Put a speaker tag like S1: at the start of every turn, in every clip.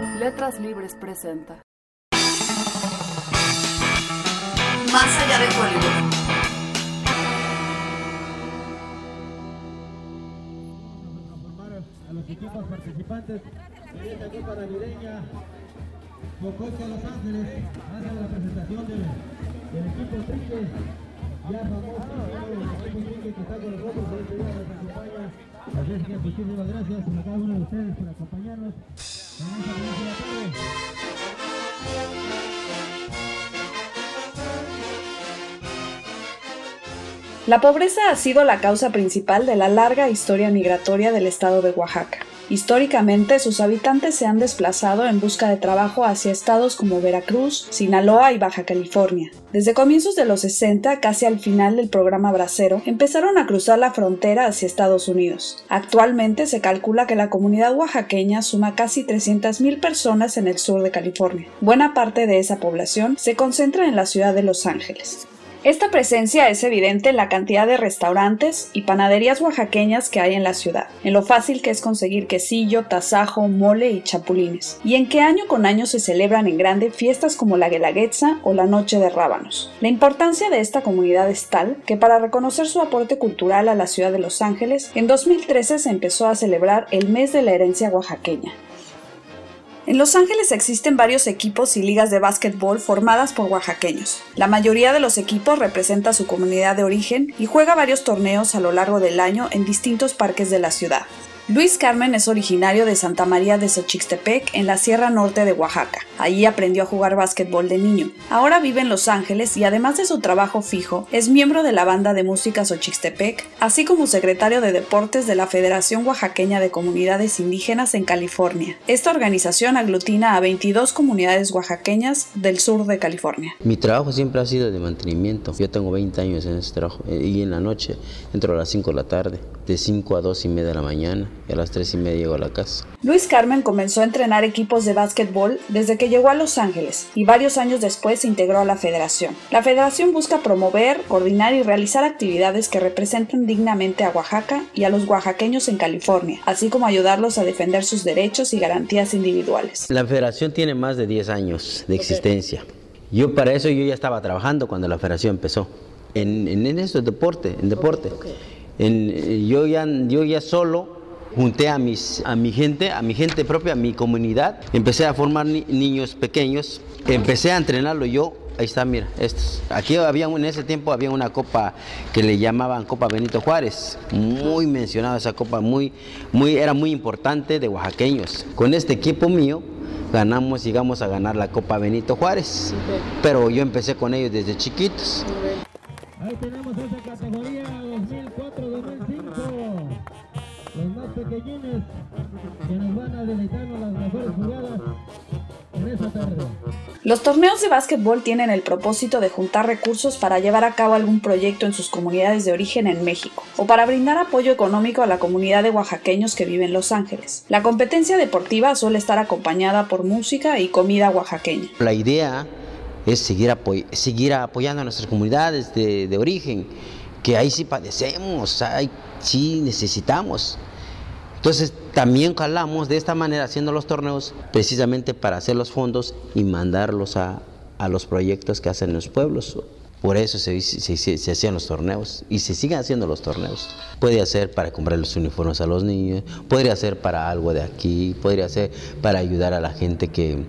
S1: Letras Libres presenta.
S2: Más allá de Hollywood.
S3: a los equipos participantes de esta Copa Navideña. Mococha Los Ángeles hace la presentación del, del equipo Trique, ya famoso, el equipo Trique que está con nosotros, este día nos acompaña. Así es que muchísimas gracias a cada uno de ustedes por acompañarnos
S4: La pobreza ha sido la causa principal de la larga historia migratoria del estado de Oaxaca. Históricamente, sus habitantes se han desplazado en busca de trabajo hacia estados como Veracruz, Sinaloa y Baja California. Desde comienzos de los 60, casi al final del programa Bracero, empezaron a cruzar la frontera hacia Estados Unidos. Actualmente se calcula que la comunidad oaxaqueña suma casi 300.000 personas en el sur de California. Buena parte de esa población se concentra en la ciudad de Los Ángeles. Esta presencia es evidente en la cantidad de restaurantes y panaderías oaxaqueñas que hay en la ciudad, en lo fácil que es conseguir quesillo, tasajo, mole y chapulines, y en que año con año se celebran en grande fiestas como la Guelaguetza o la Noche de Rábanos. La importancia de esta comunidad es tal que para reconocer su aporte cultural a la ciudad de Los Ángeles, en 2013 se empezó a celebrar el mes de la herencia oaxaqueña, en Los Ángeles existen varios equipos y ligas de básquetbol formadas por oaxaqueños. La mayoría de los equipos representa su comunidad de origen y juega varios torneos a lo largo del año en distintos parques de la ciudad. Luis Carmen es originario de Santa María de Xochixtepec, en la Sierra Norte de Oaxaca. Allí aprendió a jugar básquetbol de niño. Ahora vive en Los Ángeles y además de su trabajo fijo, es miembro de la banda de música Xochixtepec, así como secretario de deportes de la Federación Oaxaqueña de Comunidades Indígenas en California. Esta organización aglutina a 22 comunidades oaxaqueñas del sur de California.
S5: Mi trabajo siempre ha sido de mantenimiento. Yo tengo 20 años en ese trabajo eh, y en la noche entro a las 5 de la tarde, de 5 a 2 y media de la mañana y a las 3 y media llego a la casa.
S4: Luis Carmen comenzó a entrenar equipos de básquetbol desde que llegó a Los Ángeles y varios años después se integró a la federación. La federación busca promover, coordinar y realizar actividades que representen dignamente a Oaxaca y a los oaxaqueños en California, así como ayudarlos a defender sus derechos y garantías individuales.
S5: La federación tiene más de 10 años de existencia. Yo para eso yo ya estaba trabajando cuando la federación empezó. En, en, en eso, deporte, en deporte. En, yo, ya, yo ya solo junté a, mis, a mi gente, a mi gente propia, a mi comunidad. Empecé a formar ni, niños pequeños. Empecé a entrenarlo yo. Ahí está, mira, estos. Aquí había en ese tiempo había una copa que le llamaban Copa Benito Juárez, muy mencionada esa copa, muy, muy, era muy importante de oaxaqueños. Con este equipo mío ganamos, llegamos a ganar la Copa Benito Juárez, pero yo empecé con ellos desde chiquitos.
S3: Ahí tenemos esa categoría que nos van a deleitarnos las mejores jugadas en esa tarde.
S4: Los torneos de básquetbol tienen el propósito de juntar recursos para llevar a cabo algún proyecto en sus comunidades de origen en México o para brindar apoyo económico a la comunidad de oaxaqueños que vive en Los Ángeles. La competencia deportiva suele estar acompañada por música y comida oaxaqueña.
S5: La idea es seguir, apoy seguir apoyando a nuestras comunidades de, de, origen, que ahí sí padecemos, ahí sí necesitamos. Entonces también jalamos de esta manera haciendo los torneos precisamente para hacer los fondos y mandarlos a, a los proyectos que hacen los pueblos. Por eso se, se, se, hacían los torneos y se siguen haciendo los torneos. Puede ser para comprar los uniformes a los niños, podría ser para algo de aquí, podría ser para ayudar a la gente que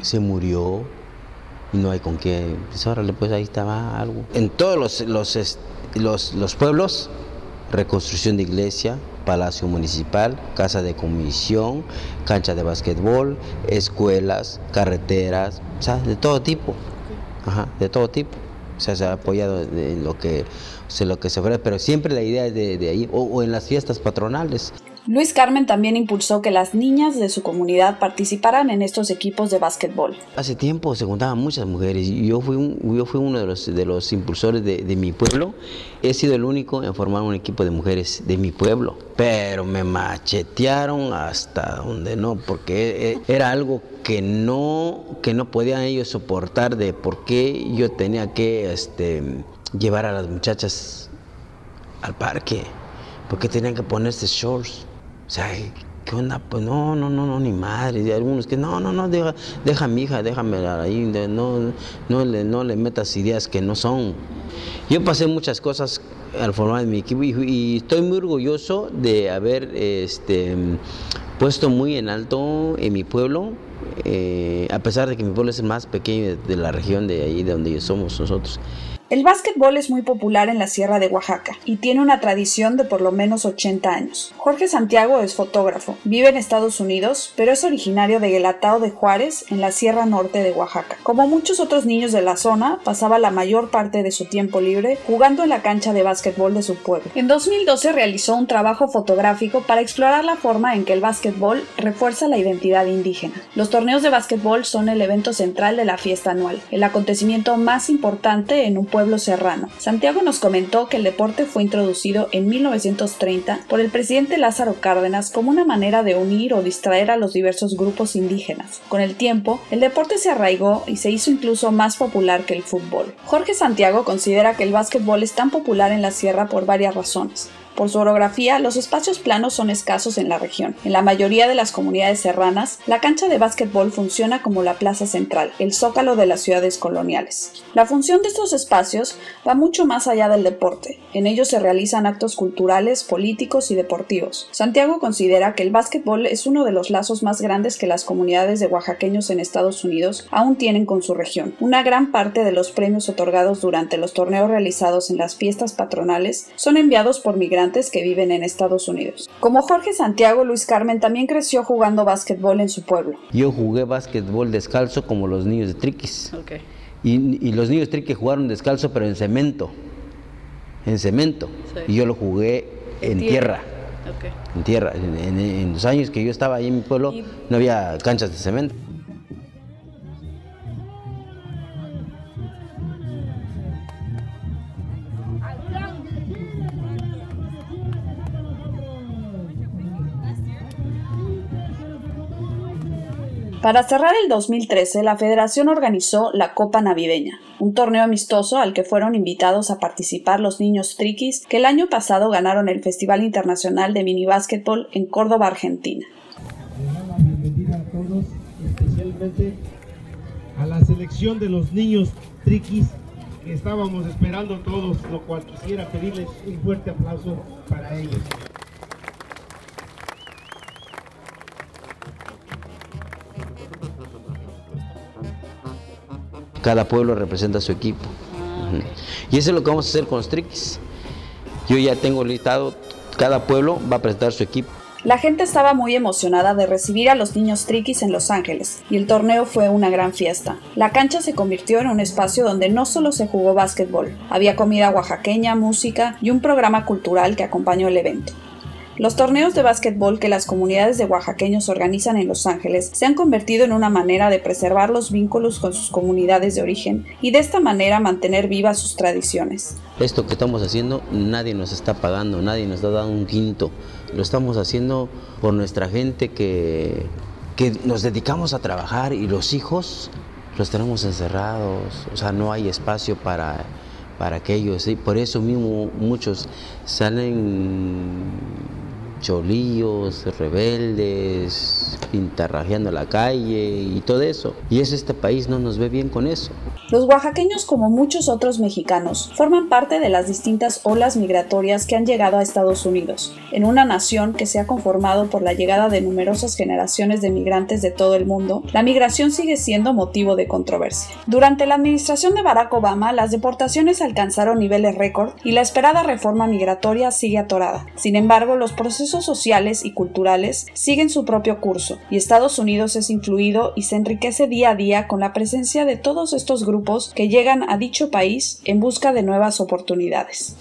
S5: se murió y no hay con qué. Pues órale, pues ahí estaba algo. En todos los, los, los, los pueblos, reconstrucción de iglesia, palacio municipal, casa de comisión, cancha de basquetbol, escuelas, carreteras, o sea, de todo tipo. Ajá, de todo tipo. O sea, se ha apoyado en lo que, o sea, lo que se ofrece, pero siempre la idea es de, de ahí, o, o en las fiestas patronales.
S4: Luis Carmen también impulsó que las niñas de su comunidad participaran en estos equipos de básquetbol.
S5: Hace tiempo se juntaban muchas mujeres yo fui, yo fui uno de los, impulsores de, mi pueblo. He sido el único en formar un equipo de mujeres de mi pueblo, pero me machetearon hasta donde no, porque era algo que no, que no podían ellos soportar de por qué yo tenía que este, llevar a las muchachas al parque, porque tenían que ponerse shorts. O sea, ¿qué onda? Pues no, no, no, no, ni madre. Y algunos que no, no, no, deja, deja mi hija, déjame ahí, no, no, le, no le metas ideas que no son. Yo pasé muchas cosas al formar mi equipo y, estoy muy orgulloso de haber este, puesto muy en alto en mi pueblo, eh, a pesar de que mi pueblo es el más pequeño de, la región de ahí, de donde somos nosotros.
S4: El básquetbol es muy popular en la Sierra de Oaxaca y tiene una tradición de por lo menos 80 años. Jorge Santiago es fotógrafo, vive en Estados Unidos, pero es originario de Guelatao de Juárez, en la Sierra Norte de Oaxaca. Como muchos otros niños de la zona, pasaba la mayor parte de su tiempo libre jugando en la cancha de básquetbol de su pueblo. En 2012 realizó un trabajo fotográfico para explorar la forma en que el básquetbol refuerza la identidad indígena. Los torneos de básquetbol son el evento central de la fiesta anual, el acontecimiento más importante en un pueblo pueblo serrano. Santiago nos comentó que el deporte fue introducido en 1930 por el presidente Lázaro Cárdenas como una manera de unir o distraer a los diversos grupos indígenas. Con el tiempo, el deporte se arraigó y se hizo incluso más popular que el fútbol. Jorge Santiago considera que el básquetbol es tan popular en la sierra por varias razones. Por su orografía, los espacios planos son escasos en la región. En la mayoría de las comunidades serranas, la cancha de básquetbol funciona como la plaza central, el zócalo de las ciudades coloniales. La función de estos espacios va mucho más allá del deporte. En ellos se realizan actos culturales, políticos y deportivos. Santiago considera que el básquetbol es uno de los lazos más grandes que las comunidades de oaxaqueños en Estados Unidos aún tienen con su región. Una gran parte de los premios otorgados durante los torneos realizados en las fiestas patronales son enviados por migrantes que viven en Estados Unidos. Como Jorge Santiago, Luis Carmen también creció jugando básquetbol en su pueblo.
S5: Yo jugué básquetbol descalzo como los niños de Triquis. Y, los niños de Triquis jugaron descalzo pero en cemento. En cemento. Y yo lo jugué en, tierra. En tierra. En, los años que yo estaba ahí en mi pueblo no había canchas de cemento.
S4: Para cerrar el 2013, la federación organizó la Copa Navideña, un torneo amistoso al que fueron invitados a participar los niños triquis que el año pasado ganaron el Festival Internacional de Mini Básquetbol en Córdoba, Argentina.
S3: bienvenida a todos, especialmente a la selección de los niños triquis que estábamos esperando todos, lo cual quisiera pedirles un fuerte aplauso para ellos.
S5: Cada pueblo representa su equipo. Y eso es lo que vamos a hacer con los triquis. Yo ya tengo listado, cada pueblo va a presentar su equipo.
S4: La gente estaba muy emocionada de recibir a los niños triquis en Los Ángeles, y el torneo fue una gran fiesta. La cancha se convirtió en un espacio donde no solo se jugó básquetbol, había comida oaxaqueña, música y un programa cultural que acompañó el evento. Los torneos de básquetbol que las comunidades de oaxaqueños organizan en Los Ángeles se han convertido en una manera de preservar los vínculos con sus comunidades de origen y de esta manera mantener vivas sus tradiciones.
S5: Esto que estamos haciendo nadie nos está pagando, nadie nos está dando un quinto. Lo estamos haciendo por nuestra gente que, que nos dedicamos a trabajar y los hijos los tenemos encerrados, o sea, no hay espacio para para aquellos, y por eso mismo muchos salen cholillos, rebeldes, pintarrajeando la calle y todo eso. Y es este país no nos ve bien con eso.
S4: Los oaxaqueños, como muchos otros mexicanos, forman parte de las distintas olas migratorias que han llegado a Estados Unidos, en una nación que se ha conformado por la llegada de numerosas generaciones de migrantes de todo el mundo, la migración sigue siendo motivo de controversia. Durante la administración de Barack Obama, las deportaciones alcanzaron niveles récord y la esperada reforma migratoria sigue atorada. Sin embargo, los procesos sociales y culturales siguen su propio curso, y Estados Unidos es influido y se enriquece día a día con la presencia de todos estos grupos que llegan a dicho país en busca de nuevas oportunidades.